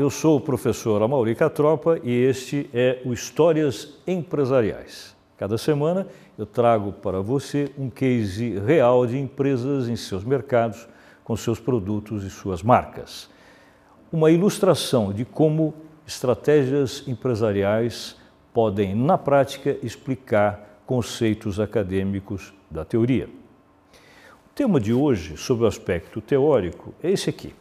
eu sou o professor Amauri Catropa e este é o Histórias Empresariais. Cada semana eu trago para você um case real de empresas em seus mercados, com seus produtos e suas marcas. Uma ilustração de como estratégias empresariais podem, na prática, explicar conceitos acadêmicos da teoria. O tema de hoje, sobre o aspecto teórico, é esse aqui.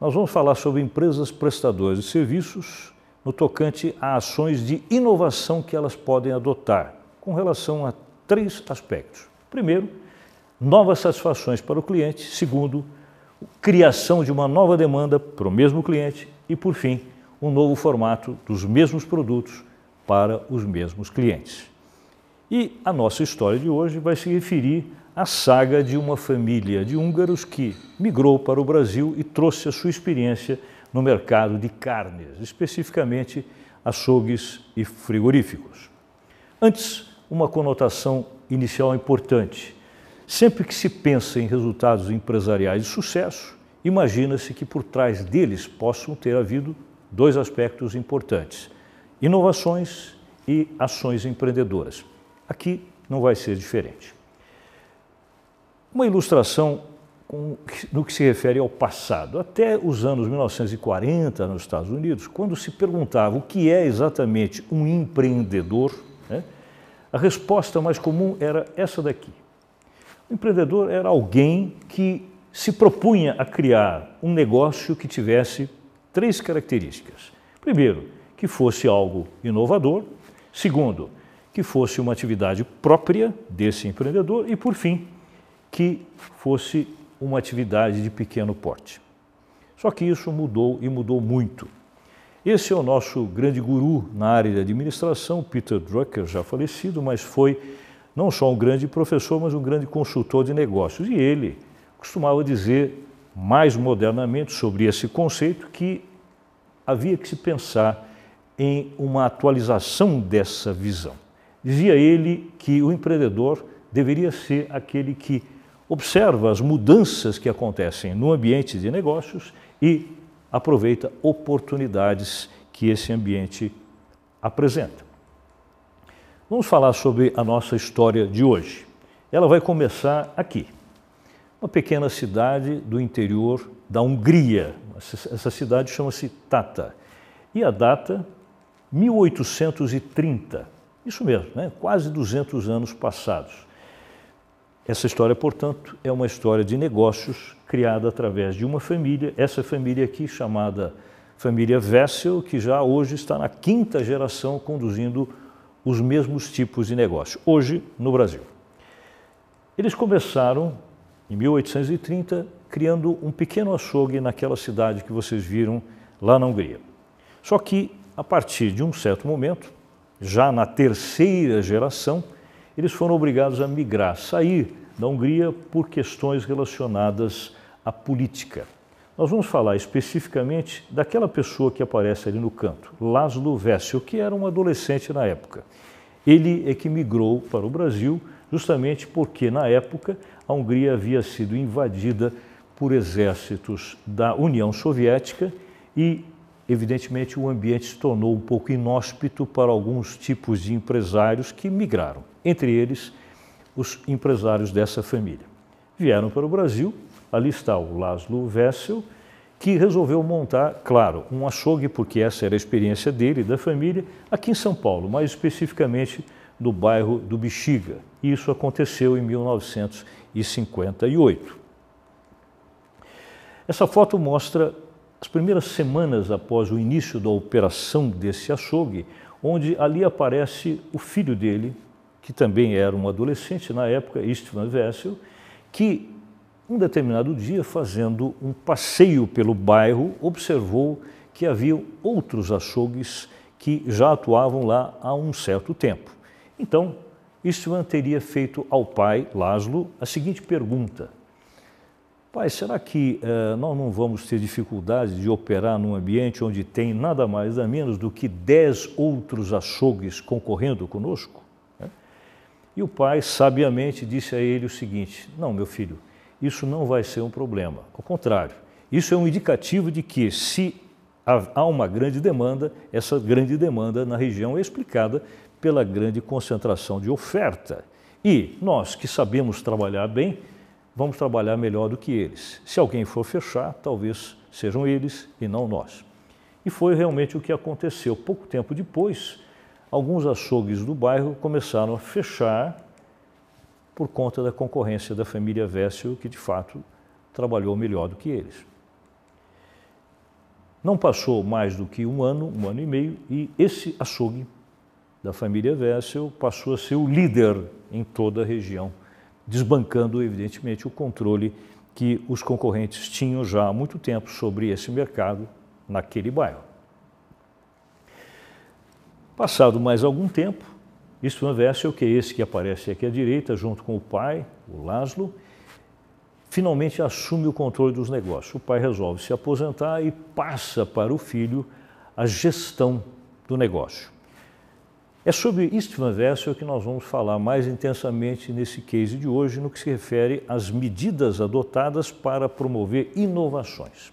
Nós vamos falar sobre empresas prestadoras de serviços no tocante a ações de inovação que elas podem adotar com relação a três aspectos. Primeiro, novas satisfações para o cliente. Segundo, criação de uma nova demanda para o mesmo cliente. E, por fim, um novo formato dos mesmos produtos para os mesmos clientes. E a nossa história de hoje vai se referir a saga de uma família de húngaros que migrou para o Brasil e trouxe a sua experiência no mercado de carnes, especificamente açougues e frigoríficos. Antes, uma conotação inicial importante. Sempre que se pensa em resultados empresariais de sucesso, imagina-se que por trás deles possam ter havido dois aspectos importantes: inovações e ações empreendedoras. Aqui não vai ser diferente. Uma ilustração no que se refere ao passado. Até os anos 1940, nos Estados Unidos, quando se perguntava o que é exatamente um empreendedor, né, a resposta mais comum era essa daqui. O empreendedor era alguém que se propunha a criar um negócio que tivesse três características. Primeiro, que fosse algo inovador. Segundo, que fosse uma atividade própria desse empreendedor. E, por fim, que fosse uma atividade de pequeno porte. Só que isso mudou e mudou muito. Esse é o nosso grande guru na área de administração, Peter Drucker, já falecido, mas foi não só um grande professor, mas um grande consultor de negócios. E ele costumava dizer mais modernamente sobre esse conceito que havia que se pensar em uma atualização dessa visão. Dizia ele que o empreendedor deveria ser aquele que observa as mudanças que acontecem no ambiente de negócios e aproveita oportunidades que esse ambiente apresenta. Vamos falar sobre a nossa história de hoje. Ela vai começar aqui, uma pequena cidade do interior da Hungria. Essa cidade chama-se Tata. E a data 1830. Isso mesmo, né? quase 200 anos passados. Essa história, portanto, é uma história de negócios criada através de uma família, essa família aqui chamada família Wessel, que já hoje está na quinta geração conduzindo os mesmos tipos de negócio, hoje no Brasil. Eles começaram em 1830 criando um pequeno açougue naquela cidade que vocês viram lá na Hungria. Só que a partir de um certo momento, já na terceira geração, eles foram obrigados a migrar, sair da Hungria por questões relacionadas à política. Nós vamos falar especificamente daquela pessoa que aparece ali no canto, Laszlo Vessel, que era um adolescente na época. Ele é que migrou para o Brasil justamente porque, na época, a Hungria havia sido invadida por exércitos da União Soviética e evidentemente o ambiente se tornou um pouco inóspito para alguns tipos de empresários que migraram, entre eles os empresários dessa família. Vieram para o Brasil, ali está o Laszlo Wessel, que resolveu montar, claro, um açougue, porque essa era a experiência dele e da família, aqui em São Paulo, mais especificamente no bairro do Bexiga. Isso aconteceu em 1958. Essa foto mostra as primeiras semanas após o início da operação desse açougue, onde ali aparece o filho dele, que também era um adolescente na época, Istvan Wessel, que um determinado dia, fazendo um passeio pelo bairro, observou que havia outros açougues que já atuavam lá há um certo tempo. Então, Istvan teria feito ao pai, Laszlo, a seguinte pergunta: Pai, será que uh, nós não vamos ter dificuldade de operar num ambiente onde tem nada mais nada menos do que dez outros açougues concorrendo conosco? Né? E o pai sabiamente disse a ele o seguinte: Não, meu filho, isso não vai ser um problema. Ao contrário, isso é um indicativo de que se há uma grande demanda, essa grande demanda na região é explicada pela grande concentração de oferta. E nós que sabemos trabalhar bem, vamos trabalhar melhor do que eles. Se alguém for fechar, talvez sejam eles e não nós. E foi realmente o que aconteceu. Pouco tempo depois, alguns açougues do bairro começaram a fechar por conta da concorrência da família Vessel, que de fato trabalhou melhor do que eles. Não passou mais do que um ano, um ano e meio, e esse açougue da família Vessel passou a ser o líder em toda a região, desbancando, evidentemente, o controle que os concorrentes tinham já há muito tempo sobre esse mercado naquele bairro. Passado mais algum tempo, Istvan Vessel, que é esse que aparece aqui à direita, junto com o pai, o Laszlo, finalmente assume o controle dos negócios. O pai resolve se aposentar e passa para o filho a gestão do negócio. É sobre Istvan Vessel que nós vamos falar mais intensamente nesse case de hoje, no que se refere às medidas adotadas para promover inovações.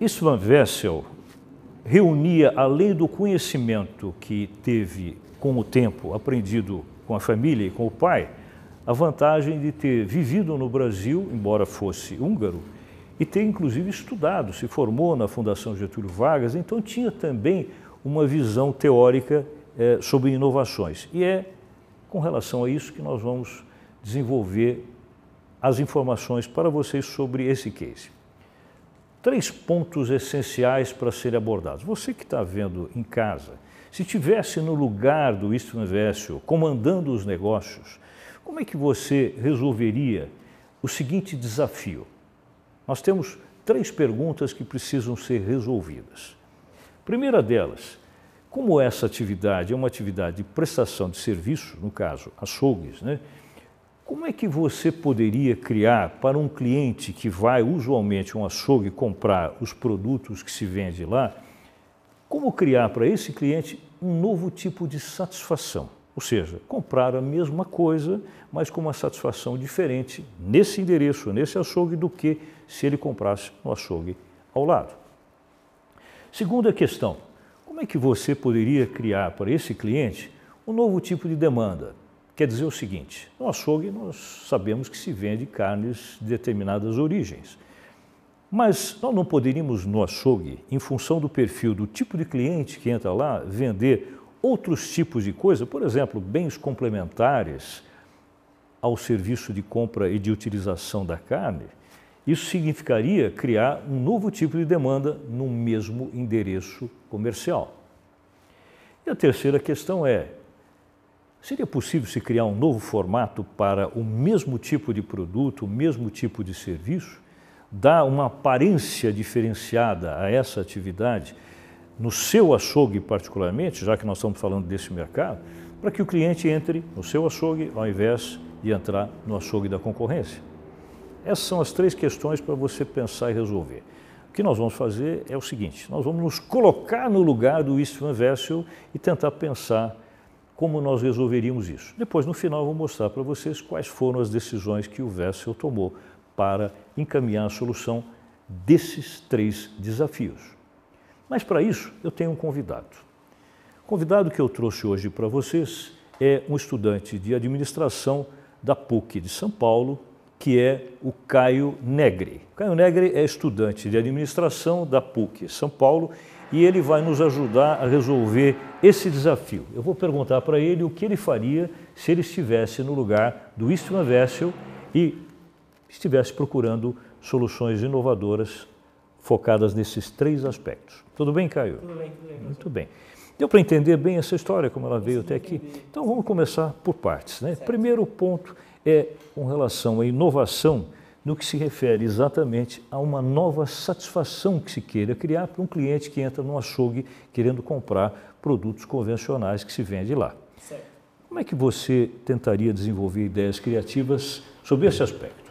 Istvan Vessel reunia, além do conhecimento que teve com o tempo aprendido com a família e com o pai, a vantagem de ter vivido no Brasil, embora fosse húngaro, e ter inclusive estudado, se formou na Fundação Getúlio Vargas, então tinha também uma visão teórica é, sobre inovações. E é com relação a isso que nós vamos desenvolver as informações para vocês sobre esse case. Três pontos essenciais para serem abordados. Você que está vendo em casa, se tivesse no lugar do Istvan Vessel comandando os negócios, como é que você resolveria o seguinte desafio? Nós temos três perguntas que precisam ser resolvidas. Primeira delas, como essa atividade é uma atividade de prestação de serviço, no caso açougues, né? como é que você poderia criar para um cliente que vai usualmente um açougue comprar os produtos que se vende lá, como criar para esse cliente um novo tipo de satisfação? Ou seja, comprar a mesma coisa, mas com uma satisfação diferente nesse endereço, nesse açougue, do que se ele comprasse no açougue ao lado. Segunda questão, como é que você poderia criar para esse cliente um novo tipo de demanda? Quer dizer o seguinte, no açougue nós sabemos que se vende carnes de determinadas origens, mas nós não poderíamos no açougue, em função do perfil do tipo de cliente que entra lá, vender outros tipos de coisa, por exemplo, bens complementares ao serviço de compra e de utilização da carne, isso significaria criar um novo tipo de demanda no mesmo endereço comercial. E a terceira questão é: seria possível se criar um novo formato para o mesmo tipo de produto, o mesmo tipo de serviço, dar uma aparência diferenciada a essa atividade? no seu açougue particularmente, já que nós estamos falando desse mercado, para que o cliente entre no seu açougue ao invés de entrar no açougue da concorrência. Essas são as três questões para você pensar e resolver. O que nós vamos fazer é o seguinte, nós vamos nos colocar no lugar do Istvan Vessel e tentar pensar como nós resolveríamos isso. Depois, no final, eu vou mostrar para vocês quais foram as decisões que o Vessel tomou para encaminhar a solução desses três desafios. Mas para isso eu tenho um convidado. O convidado que eu trouxe hoje para vocês é um estudante de administração da PUC de São Paulo, que é o Caio Negri. O Caio Negri é estudante de administração da PUC São Paulo e ele vai nos ajudar a resolver esse desafio. Eu vou perguntar para ele o que ele faria se ele estivesse no lugar do Istvan Vessel e estivesse procurando soluções inovadoras focadas nesses três aspectos. Tudo bem, Caio? Tudo bem, tudo bem. Muito bem. Deu para entender bem essa história, como ela veio até aqui? Então vamos começar por partes. Né? Primeiro ponto é com relação à inovação no que se refere exatamente a uma nova satisfação que se queira criar para um cliente que entra no açougue querendo comprar produtos convencionais que se vende lá. Certo. Como é que você tentaria desenvolver ideias criativas sobre esse aspecto?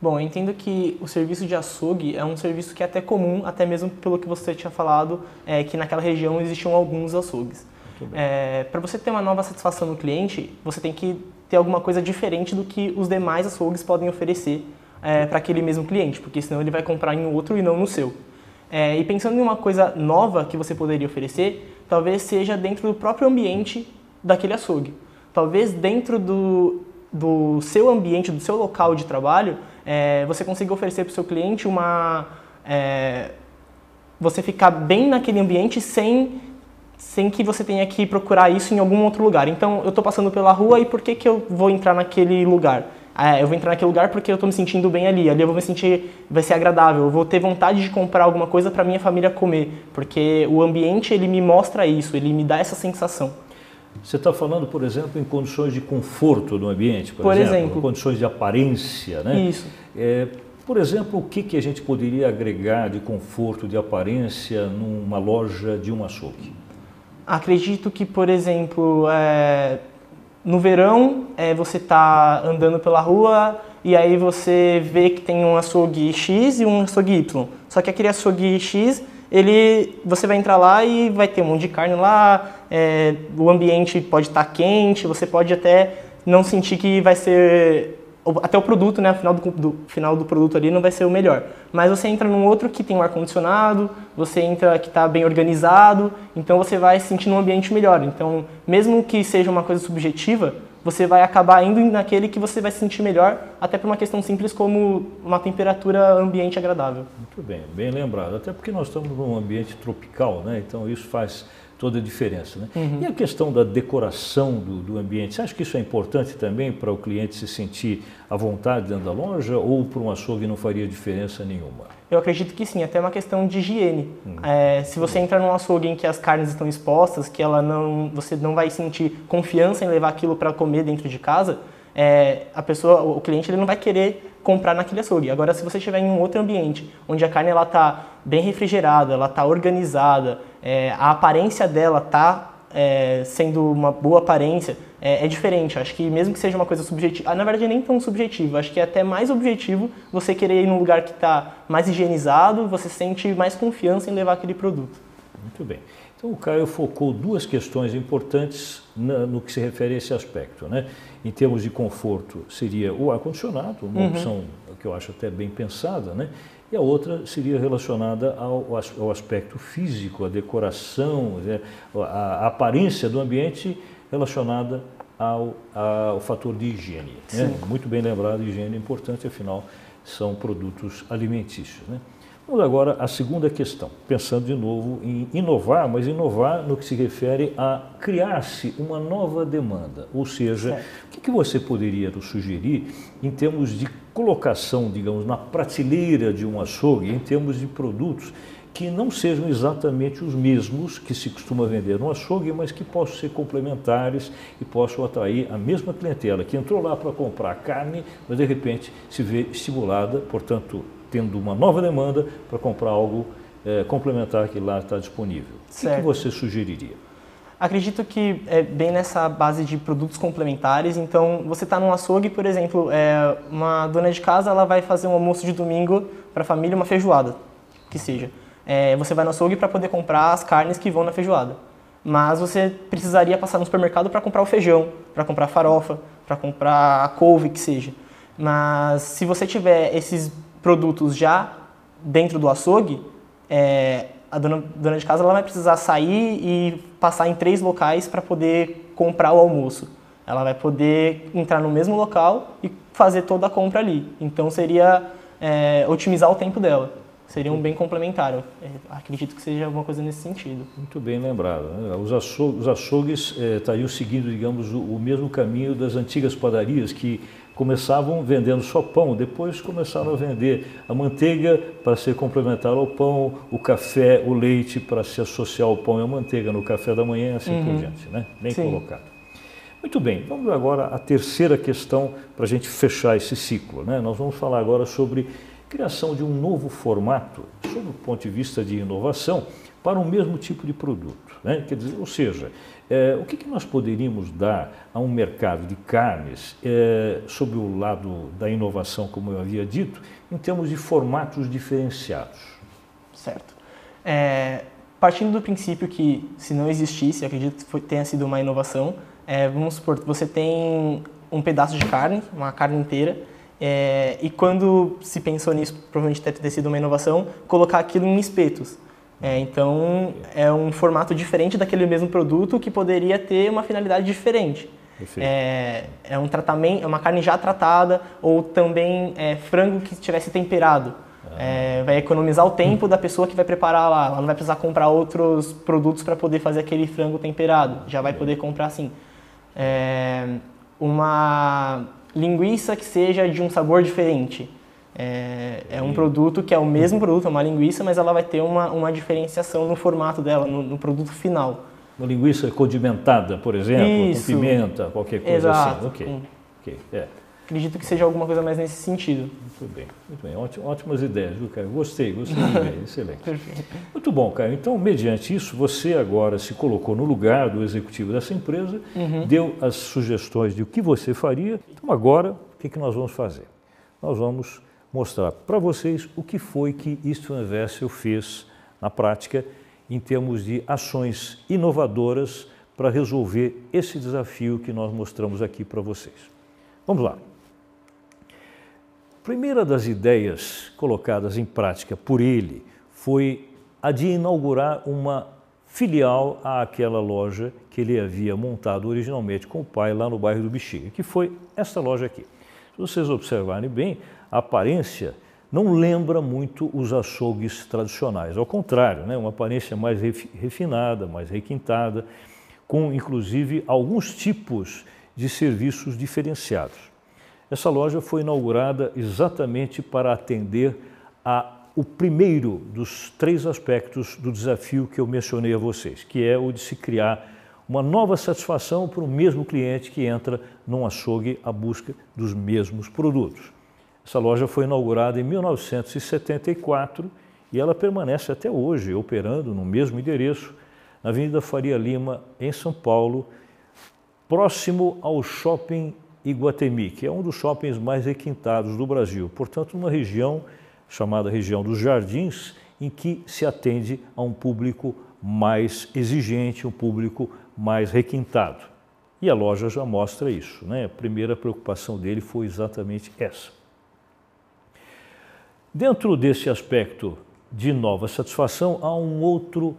Bom, eu entendo que o serviço de açougue é um serviço que é até comum, até mesmo pelo que você tinha falado, é, que naquela região existiam alguns açougues. É, para você ter uma nova satisfação no cliente, você tem que ter alguma coisa diferente do que os demais açougues podem oferecer é, para aquele mesmo cliente, porque senão ele vai comprar em outro e não no seu. É, e pensando em uma coisa nova que você poderia oferecer, talvez seja dentro do próprio ambiente daquele açougue. Talvez dentro do, do seu ambiente, do seu local de trabalho, é, você consiga oferecer para o seu cliente uma. É, você ficar bem naquele ambiente sem, sem que você tenha que procurar isso em algum outro lugar. Então, eu estou passando pela rua e por que, que eu vou entrar naquele lugar? Ah, eu vou entrar naquele lugar porque eu estou me sentindo bem ali. Ali eu vou me sentir, vai ser agradável. Eu vou ter vontade de comprar alguma coisa para minha família comer, porque o ambiente ele me mostra isso, ele me dá essa sensação. Você está falando, por exemplo, em condições de conforto do ambiente, por, por exemplo, exemplo, condições de aparência, né? Isso. É, por exemplo, o que, que a gente poderia agregar de conforto, de aparência numa loja de um açougue? Acredito que, por exemplo, é, no verão é, você está andando pela rua e aí você vê que tem um açougue X e um açougue Y. Só que aquele açougue X, ele, você vai entrar lá e vai ter um monte de carne lá, é, o ambiente pode estar tá quente, você pode até não sentir que vai ser até o produto, né, final do, do, final do produto ali não vai ser o melhor. Mas você entra num outro que tem um ar-condicionado, você entra que está bem organizado, então você vai se sentir num ambiente melhor. Então, mesmo que seja uma coisa subjetiva, você vai acabar indo naquele que você vai se sentir melhor, até por uma questão simples como uma temperatura ambiente agradável. Muito bem, bem lembrado. Até porque nós estamos num ambiente tropical, né? então isso faz toda a diferença. Né? Uhum. E a questão da decoração do, do, ambiente, você acha que isso é importante também para o cliente se sentir à vontade dentro da loja ou para um açougue não faria diferença nenhuma? Eu acredito que sim, até uma questão de higiene. Uhum. É, se você entra num açougue em que as carnes estão expostas, que ela não, você não vai sentir confiança em levar aquilo para comer dentro de casa, é, a pessoa, o cliente ele não vai querer comprar naquele açougue. Agora, se você estiver em um outro ambiente, onde a carne ela está bem refrigerada, ela está organizada, é, a aparência dela está é, sendo uma boa aparência, é, é, diferente. Acho que mesmo que seja uma coisa subjetiva, ah, na verdade nem tão subjetivo, acho que é até mais objetivo você querer ir num lugar que está mais higienizado, você sente mais confiança em levar aquele produto. Muito bem. Então o Caio focou duas questões importantes no que se refere a esse aspecto. Né? Em termos de conforto, seria o ar-condicionado, uma uhum. opção que eu acho até bem pensada, né? e a outra seria relacionada ao, ao aspecto físico, a decoração, a, a, aparência do ambiente relacionada ao, ao fator de higiene. Né? Muito bem lembrado, higiene é importante, afinal são produtos alimentícios. Né? Vamos agora à segunda questão, pensando de novo em inovar, mas inovar no que se refere a criar-se uma nova demanda. Ou seja, o que, você poderia sugerir em termos de colocação, digamos, na prateleira de um açougue, em termos de produtos que não sejam exatamente os mesmos que se costuma vender no açougue, mas que possam ser complementares e possam atrair a mesma clientela que entrou lá para comprar carne, mas de repente se vê estimulada, portanto, tendo uma nova demanda para comprar algo é, complementar que lá está disponível. Certo. O que você sugeriria? Acredito que é bem nessa base de produtos complementares. Então, você está num açougue, por exemplo, é, uma dona de casa ela vai fazer um almoço de domingo para a família, uma feijoada, que seja. É, você vai no açougue para poder comprar as carnes que vão na feijoada. Mas você precisaria passar no supermercado para comprar o feijão, para comprar a farofa, para comprar a couve, que seja. Mas se você tiver esses produtos já dentro do açougue, é, a dona, dona de casa ela vai precisar sair e passar em três locais para poder comprar o almoço. Ela vai poder entrar no mesmo local e fazer toda a compra ali. Então seria é, otimizar o tempo dela. Seria um bem complementar. Eu acredito que seja alguma coisa nesse sentido. Muito bem lembrado. Né? Os, açougues, os açougues é, estariam seguindo, digamos, o, o mesmo caminho das antigas padarias que começavam vendendo só pão, depois começaram a vender a manteiga para ser complementar ao pão, o café, o leite para se associar ao pão e à manteiga no café da manhã assim uhum. por diante, né? Bem Sim. colocado. Muito bem, vamos agora à terceira questão para a gente fechar esse ciclo. Né? Nós vamos falar agora sobre criação de um novo formato, sob o ponto de vista de inovação, para o mesmo tipo de produto. Né? Quer dizer, ou seja, é, o que, que, nós poderíamos dar a um mercado de carnes, é, sob o lado da inovação, como eu havia dito, em termos de formatos diferenciados? Certo. É, partindo do princípio que, se não existisse, acredito que foi, tenha sido uma inovação, é, vamos supor, você tem um pedaço de carne, uma carne inteira, É, e quando se pensou nisso, provavelmente deve ter sido uma inovação, colocar aquilo em espetos. É, então, é um formato diferente daquele mesmo produto que poderia ter uma finalidade diferente. É, é, um tratamento, é uma carne já tratada ou também é, frango que estivesse temperado. É, vai economizar o tempo da pessoa que vai preparar lá. Ela não vai precisar comprar outros produtos para poder fazer aquele frango temperado. Já vai poder comprar assim. É, uma linguiça que seja de um sabor diferente. É, é, um produto que é o mesmo produto, é uma linguiça, mas ela vai ter uma, uma diferenciação no formato dela, no, no produto final. Uma linguiça condimentada, por exemplo, Isso. com pimenta, qualquer coisa assim. Exato. assim. Ok. okay. É. Acredito que seja alguma coisa mais nesse sentido. Muito bem, muito bem. ótimas ideias, viu, Caio? Gostei, gostei de excelente. Perfeito. Muito bom, Caio. Então, mediante isso, você agora se colocou no lugar do executivo dessa empresa, uhum. deu as sugestões de o que você faria. Então, agora, o que, que nós vamos fazer? Nós vamos mostrar para vocês o que foi que Istvan Vessel fez na prática em termos de ações inovadoras para resolver esse desafio que nós mostramos aqui para vocês. Vamos lá. Primeira das ideias colocadas em prática por ele foi a de inaugurar uma filial àquela loja que ele havia montado originalmente com o pai lá no bairro do Bexiga, que foi esta loja aqui. Vocês observarem bem, a aparência não lembra muito os açougues tradicionais. Ao contrário, né, uma aparência mais refinada, mais requintada, com inclusive alguns tipos de serviços diferenciados. Essa loja foi inaugurada exatamente para atender a o primeiro dos três aspectos do desafio que eu mencionei a vocês, que é o de se criar uma nova satisfação para o mesmo cliente que entra num açougue à busca dos mesmos produtos. Essa loja foi inaugurada em 1974 e ela permanece até hoje operando no mesmo endereço, na Avenida Faria Lima, em São Paulo, próximo ao Shopping Iguatemi, que é um dos shoppings mais requintados do Brasil. Portanto, uma região chamada região dos Jardins, em que se atende a um público mais exigente, um público mais requintado. E a loja já mostra isso. Né? A primeira preocupação dele foi exatamente essa. Dentro desse aspecto de nova satisfação, há um outro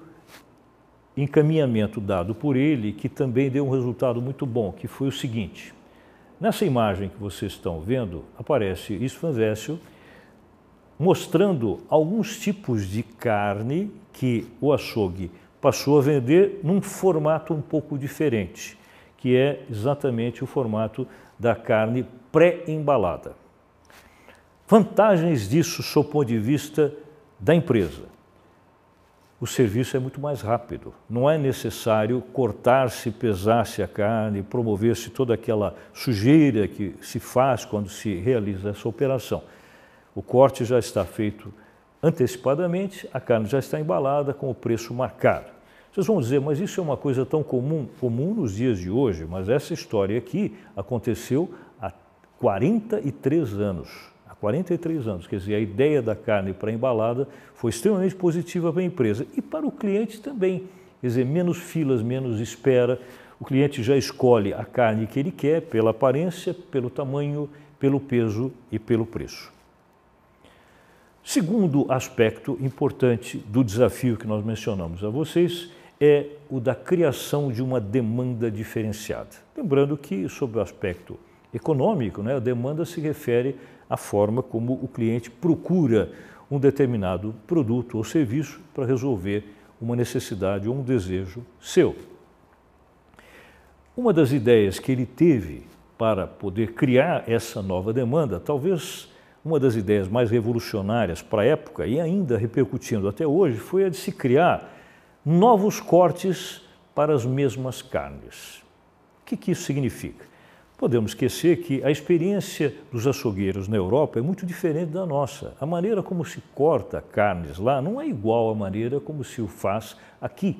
encaminhamento dado por ele que também deu um resultado muito bom, que foi o seguinte. Nessa imagem que vocês estão vendo, aparece Isfanvécio mostrando alguns tipos de carne que o açougue passou a vender num formato um pouco diferente, que é exatamente o formato da carne pré-embalada. Vantagens disso sob o ponto de vista da empresa. O serviço é muito mais rápido. Não é necessário cortar-se, pesar-se a carne, promover-se toda aquela sujeira que se faz quando se realiza essa operação. O corte já está feito antecipadamente, a carne já está embalada com o preço marcado. Vocês vão dizer, mas isso é uma coisa tão comum, comum nos dias de hoje, mas essa história aqui aconteceu há 43 anos. 43 anos. Quer dizer, a ideia da carne para embalada foi extremamente positiva para a empresa e para o cliente também. Quer dizer, menos filas, menos espera. O cliente já escolhe a carne que ele quer pela aparência, pelo tamanho, pelo peso e pelo preço. Segundo aspecto importante do desafio que nós mencionamos a vocês é o da criação de uma demanda diferenciada. Lembrando que, sob o aspecto econômico, né, a demanda se refere a forma como o cliente procura um determinado produto ou serviço para resolver uma necessidade ou um desejo seu. Uma das ideias que ele teve para poder criar essa nova demanda, talvez uma das ideias mais revolucionárias para a época e ainda repercutindo até hoje, foi a de se criar novos cortes para as mesmas carnes. O que, que isso significa? podemos esquecer que a experiência dos açougueiros na Europa é muito diferente da nossa. A maneira como se corta carnes lá não é igual à maneira como se o faz aqui.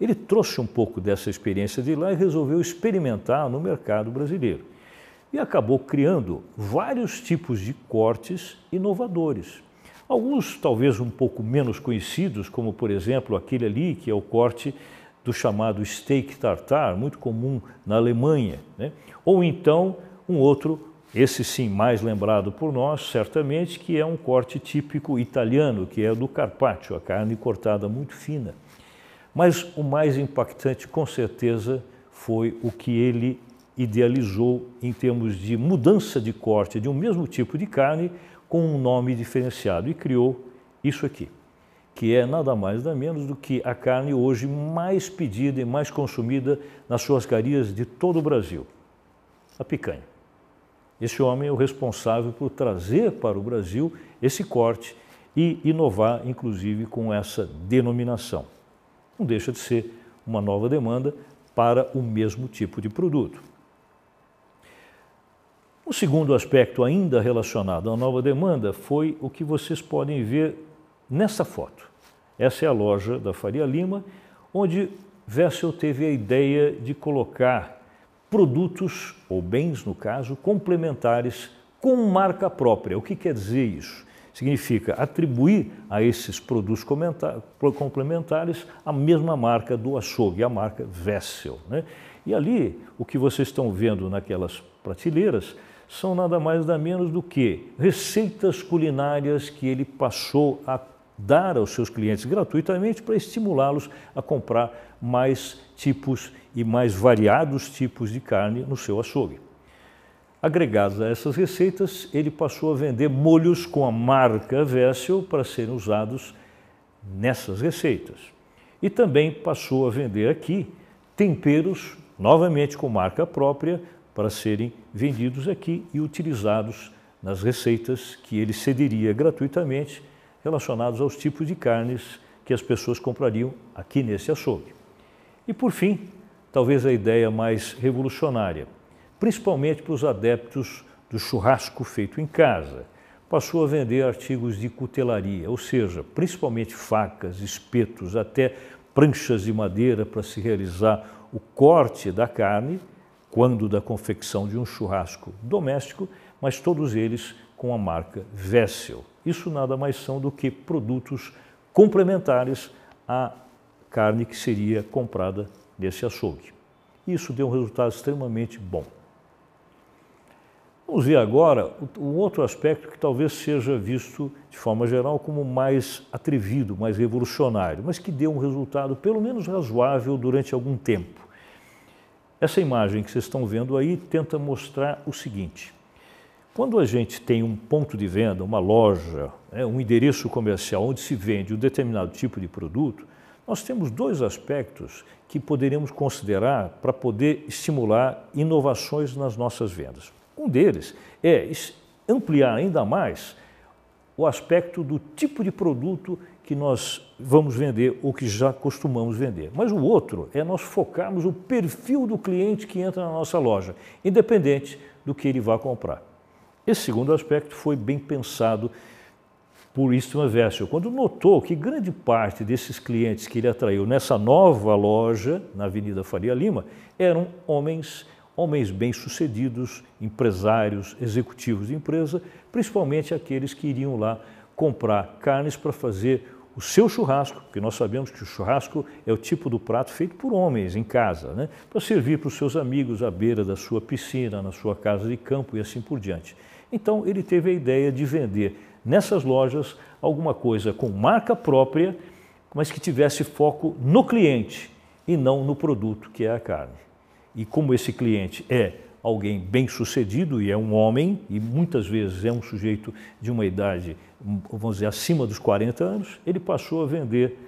Ele trouxe um pouco dessa experiência de lá e resolveu experimentar no mercado brasileiro. E acabou criando vários tipos de cortes inovadores. Alguns talvez um pouco menos conhecidos, como por exemplo aquele ali, que é o corte do chamado steak tartar, muito comum na Alemanha, né? ou então um outro esse sim mais lembrado por nós, certamente, que é um corte típico italiano, que é do carpaccio, a carne cortada muito fina. Mas o mais impactante, com certeza, foi o que ele idealizou em termos de mudança de corte de um mesmo tipo de carne com um nome diferenciado e criou isso aqui, que é nada mais nada menos do que a carne hoje mais pedida e mais consumida nas churrascarias de todo o Brasil, a picanha. Esse homem é o responsável por trazer para o Brasil esse corte e inovar, inclusive, com essa denominação. Não deixa de ser uma nova demanda para o mesmo tipo de produto. O segundo aspecto, ainda relacionado à nova demanda, foi o que vocês podem ver nessa foto. Essa é a loja da Faria Lima, onde Vessel teve a ideia de colocar produtos, ou bens no caso, complementares com marca própria. O que quer dizer isso? Significa atribuir a esses produtos complementares a mesma marca do açougue, a marca Vessel. Né? E ali, o que vocês estão vendo naquelas prateleiras são nada mais nada menos do que receitas culinárias que ele passou a dar aos seus clientes gratuitamente para estimulá-los a comprar mais tipos e mais variados tipos de carne no seu açougue. Agregados a essas receitas, ele passou a vender molhos com a marca Vessel para serem usados nessas receitas. E também passou a vender aqui temperos, novamente com marca própria, para serem vendidos aqui e utilizados nas receitas que ele cederia gratuitamente relacionados aos tipos de carnes que as pessoas comprariam aqui nesse açougue. E por fim, talvez a ideia mais revolucionária, principalmente para os adeptos do churrasco feito em casa, passou a vender artigos de cutelaria, ou seja, principalmente facas, espetos, até pranchas de madeira para se realizar o corte da carne quando da confecção de um churrasco doméstico, mas todos eles com a marca Vessel. Isso nada mais são do que produtos complementares à carne que seria comprada nesse açougue. Isso deu um resultado extremamente bom. Vamos ver agora um outro aspecto que talvez seja visto de forma geral como mais atrevido, mais revolucionário, mas que deu um resultado pelo menos razoável durante algum tempo. Essa imagem que vocês estão vendo aí tenta mostrar o seguinte: quando a gente tem um ponto de venda, uma loja, né, um endereço comercial onde se vende um determinado tipo de produto, nós temos dois aspectos que poderíamos considerar para poder estimular inovações nas nossas vendas. Um deles é ampliar ainda mais o aspecto do tipo de produto que nós vamos vender ou que já costumamos vender. Mas o outro é nós focarmos o perfil do cliente que entra na nossa loja, independente do que ele vá comprar. Esse segundo aspecto foi bem pensado por Eastman Vessel, quando notou que grande parte desses clientes que ele atraiu nessa nova loja, na Avenida Faria Lima, eram homens, homens bem-sucedidos, empresários, executivos de empresa, principalmente aqueles que iriam lá comprar carnes para fazer o seu churrasco, porque nós sabemos que o churrasco é o tipo do prato feito por homens em casa, né? para servir para os seus amigos à beira da sua piscina, na sua casa de campo e assim por diante. Então ele teve a ideia de vender nessas lojas alguma coisa com marca própria, mas que tivesse foco no cliente e não no produto que é a carne. E como esse cliente é alguém bem sucedido e é um homem, e muitas vezes é um sujeito de uma idade, vamos dizer, acima dos 40 anos, ele passou a vender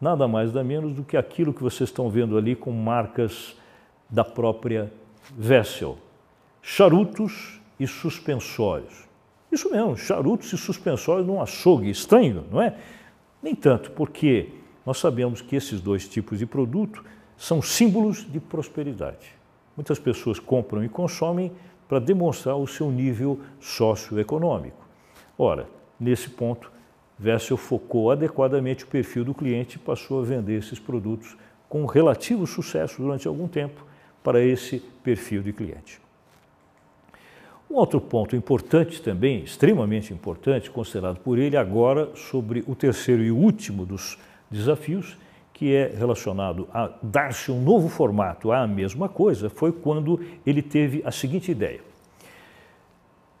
nada mais nada menos do que aquilo que vocês estão vendo ali com marcas da própria Vessel. Charutos e suspensórios. Isso mesmo, charutos e suspensórios num açougue estranho, não é? Nem tanto, porque nós sabemos que esses dois tipos de produto são símbolos de prosperidade. Muitas pessoas compram e consomem para demonstrar o seu nível socioeconômico. Ora, nesse ponto, Vessel focou adequadamente o perfil do cliente e passou a vender esses produtos com relativo sucesso durante algum tempo para esse perfil de cliente. Um outro ponto importante também, extremamente importante, considerado por ele agora sobre o terceiro e último dos desafios, que é relacionado a dar-se um novo formato à mesma coisa, foi quando ele teve a seguinte ideia.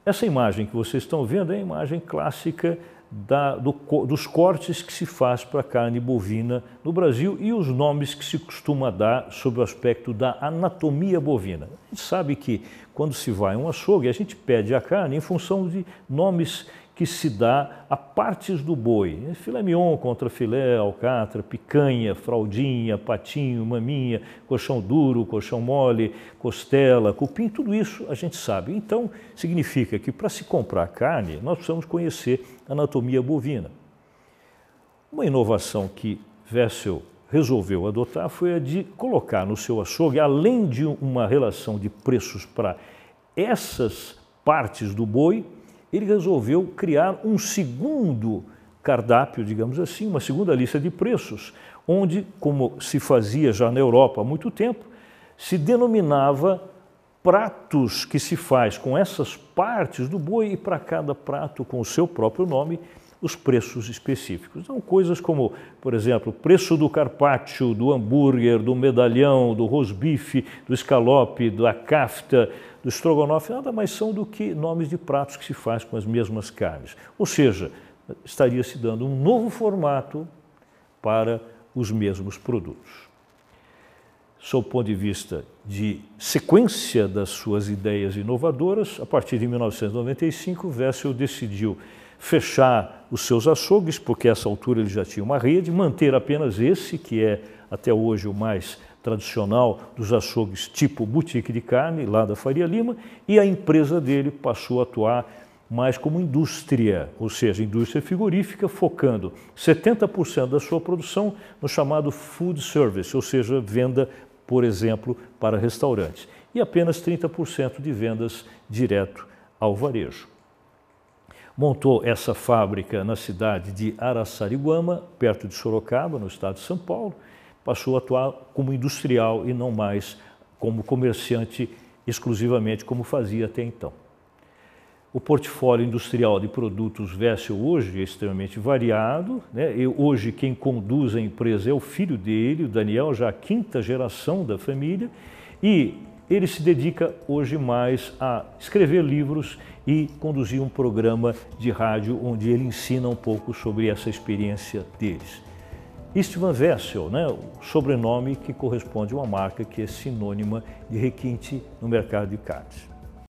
Essa imagem que vocês estão vendo é a imagem clássica da, do, dos cortes que se faz para a carne bovina no Brasil e os nomes que se costuma dar sobre o aspecto da anatomia bovina. A gente sabe que quando se vai a um açougue, a gente pede a carne em função de nomes que se dá a partes do boi. Filé mignon contra filé, alcatra, picanha, fraldinha, patinho, maminha, colchão duro, colchão mole, costela, cupim, tudo isso a gente sabe. Então, significa que para se comprar carne, nós precisamos conhecer a anatomia bovina. Uma inovação que Wessel resolveu adotar foi a de colocar no seu açougue, além de uma relação de preços para essas partes do boi, ele resolveu criar um segundo cardápio, digamos assim, uma segunda lista de preços, onde, como se fazia já na Europa há muito tempo, se denominava pratos que se faz com essas partes do boi e para cada prato com o seu próprio nome os preços específicos. Então, coisas como, por exemplo, preço do carpaccio, do hambúrguer, do medalhão, do rosbife, do escalope, da kafta, do estrogonofe, nada mais são do que nomes de pratos que se faz com as mesmas carnes. Ou seja, estaria se dando um novo formato para os mesmos produtos. Sob o ponto de vista de sequência das suas ideias inovadoras, a partir de 1995, Wessel decidiu fechar os seus açougues, porque a essa altura ele já tinha uma rede, manter apenas esse, que é até hoje o mais tradicional dos açougues tipo boutique de carne, lá da Faria Lima, e a empresa dele passou a atuar mais como indústria, ou seja, indústria frigorífica, focando 70% da sua produção no chamado food service, ou seja, venda, por exemplo, para restaurantes, e apenas 30% de vendas direto ao varejo montou essa fábrica na cidade de Araçariguama, perto de Sorocaba, no estado de São Paulo. Passou a atuar como industrial e não mais como comerciante exclusivamente como fazia até então. O portfólio industrial de produtos Vessel hoje é extremamente variado. Né? Hoje quem conduz a empresa é o filho dele, o Daniel, já a quinta geração da família. E ele se dedica hoje mais a escrever livros e conduzir um programa de rádio onde ele ensina um pouco sobre essa experiência deles. Istvan Vessel, né, o sobrenome que corresponde a uma marca que é sinônima de requinte no mercado de carnes.